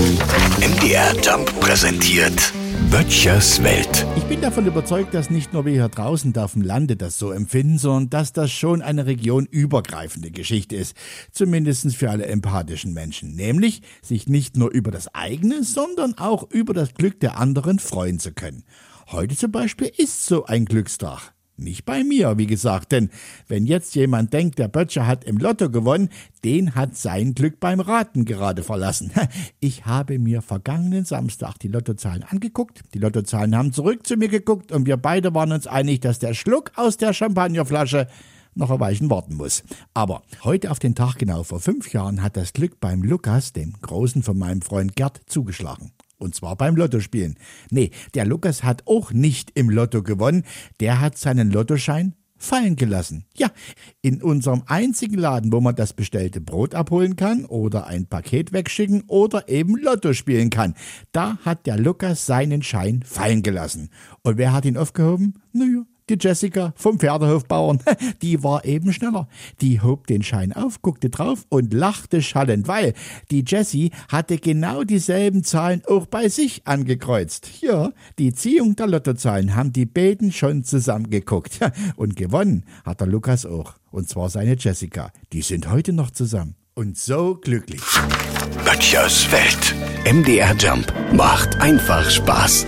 MDR Jump präsentiert Böttchers Welt. Ich bin davon überzeugt, dass nicht nur wir hier draußen auf dem Lande das so empfinden, sondern dass das schon eine regionübergreifende Geschichte ist. Zumindest für alle empathischen Menschen. Nämlich, sich nicht nur über das eigene, sondern auch über das Glück der anderen freuen zu können. Heute zum Beispiel ist so ein Glückstag. Nicht bei mir, wie gesagt, denn wenn jetzt jemand denkt, der Böttcher hat im Lotto gewonnen, den hat sein Glück beim Raten gerade verlassen. Ich habe mir vergangenen Samstag die Lottozahlen angeguckt, die Lottozahlen haben zurück zu mir geguckt und wir beide waren uns einig, dass der Schluck aus der Champagnerflasche noch ein Weichen warten muss. Aber heute auf den Tag genau vor fünf Jahren hat das Glück beim Lukas, dem Großen von meinem Freund Gerd, zugeschlagen. Und zwar beim Lottospielen. Nee, der Lukas hat auch nicht im Lotto gewonnen. Der hat seinen Lottoschein fallen gelassen. Ja, in unserem einzigen Laden, wo man das bestellte Brot abholen kann oder ein Paket wegschicken oder eben Lotto spielen kann. Da hat der Lukas seinen Schein fallen gelassen. Und wer hat ihn aufgehoben? Naja, die Jessica vom Pferdehofbauern, die war eben schneller. Die hob den Schein auf, guckte drauf und lachte schallend, weil die Jessie hatte genau dieselben Zahlen auch bei sich angekreuzt. Ja, die Ziehung der Lottozahlen haben die beiden schon zusammengeguckt. Und gewonnen hat der Lukas auch. Und zwar seine Jessica. Die sind heute noch zusammen. Und so glücklich. Böttchers Welt. MDR Jump macht einfach Spaß.